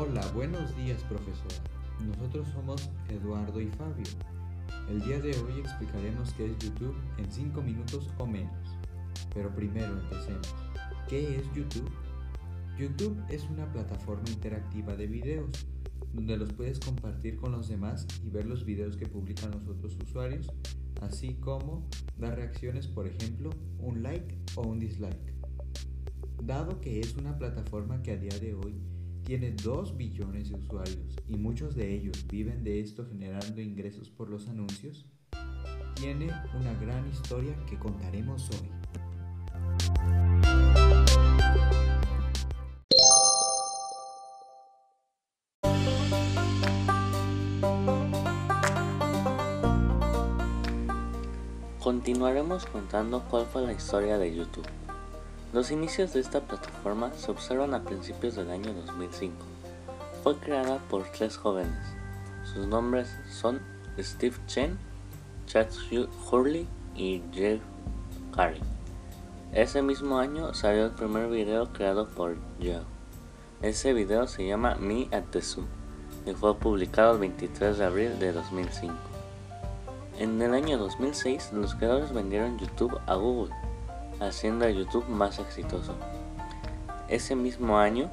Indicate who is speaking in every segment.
Speaker 1: Hola, buenos días profesora. Nosotros somos Eduardo y Fabio. El día de hoy explicaremos qué es YouTube en 5 minutos o menos. Pero primero empecemos. ¿Qué es YouTube? YouTube es una plataforma interactiva de videos donde los puedes compartir con los demás y ver los videos que publican los otros usuarios, así como dar reacciones, por ejemplo, un like o un dislike. Dado que es una plataforma que a día de hoy tiene 2 billones de usuarios y muchos de ellos viven de esto generando ingresos por los anuncios, tiene una gran historia que contaremos hoy.
Speaker 2: Continuaremos contando cuál fue la historia de YouTube. Los inicios de esta plataforma se observan a principios del año 2005. Fue creada por tres jóvenes. Sus nombres son Steve Chen, Chad Hurley y Jeff Carey. Ese mismo año salió el primer video creado por Joe. Ese video se llama Me at the Zoo y fue publicado el 23 de abril de 2005. En el año 2006, los creadores vendieron YouTube a Google, haciendo a YouTube más exitoso. Ese mismo año,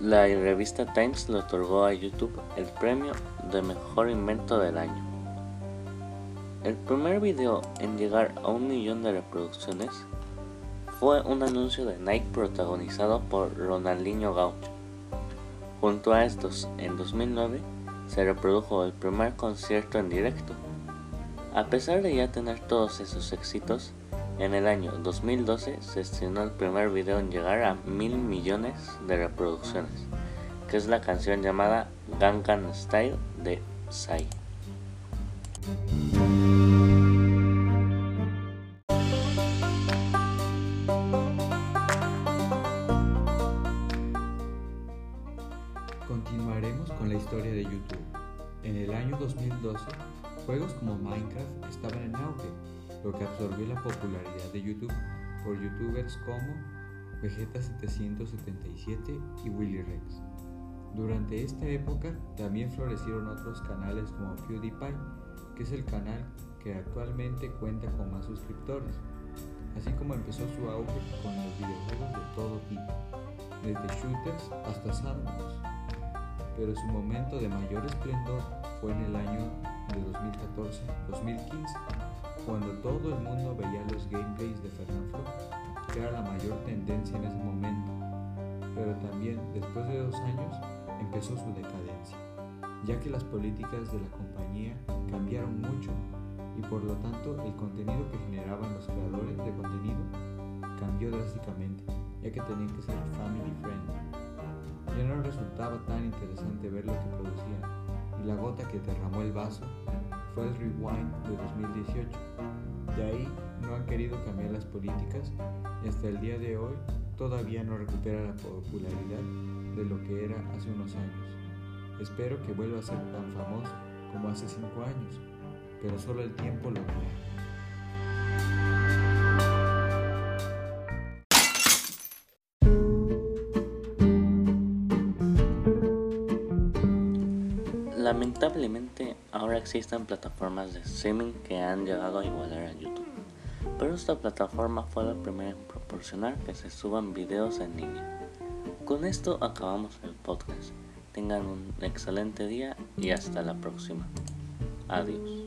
Speaker 2: la revista Times le otorgó a YouTube el premio de mejor invento del año. El primer video en llegar a un millón de reproducciones fue un anuncio de Nike protagonizado por Ronaldinho Gaucho. Junto a estos, en 2009, se reprodujo el primer concierto en directo. A pesar de ya tener todos esos éxitos, en el año 2012 se estrenó el primer video en llegar a mil millones de reproducciones, que es la canción llamada Gangnam Style de Psy.
Speaker 1: Continuaremos con la historia de YouTube. En el año 2012, juegos como Minecraft estaban en auge, lo que absorbió la popularidad de YouTube por youtubers como Vegeta777 y Willy Rex. Durante esta época también florecieron otros canales como PewDiePie, que es el canal que actualmente cuenta con más suscriptores, así como empezó su auge con los videojuegos de todo tipo, desde shooters hasta sandbox pero su momento de mayor esplendor fue en el año de 2014-2015, cuando todo el mundo veía los gameplays de Fernando que era la mayor tendencia en ese momento. Pero también después de dos años empezó su decadencia, ya que las políticas de la compañía cambiaron mucho y por lo tanto el contenido que generaban los creadores de contenido cambió drásticamente, ya que tenían que ser family friendly ya no resultaba tan interesante ver lo que producían, y la gota que derramó el vaso fue el Rewind de 2018. De ahí no han querido cambiar las políticas y hasta el día de hoy todavía no recupera la popularidad de lo que era hace unos años. Espero que vuelva a ser tan famoso como hace 5 años, pero solo el tiempo lo dirá.
Speaker 2: Lamentablemente ahora existen plataformas de streaming que han llegado a igualar a YouTube, pero esta plataforma fue la primera en proporcionar que se suban videos en línea. Con esto acabamos el podcast. Tengan un excelente día y hasta la próxima. Adiós.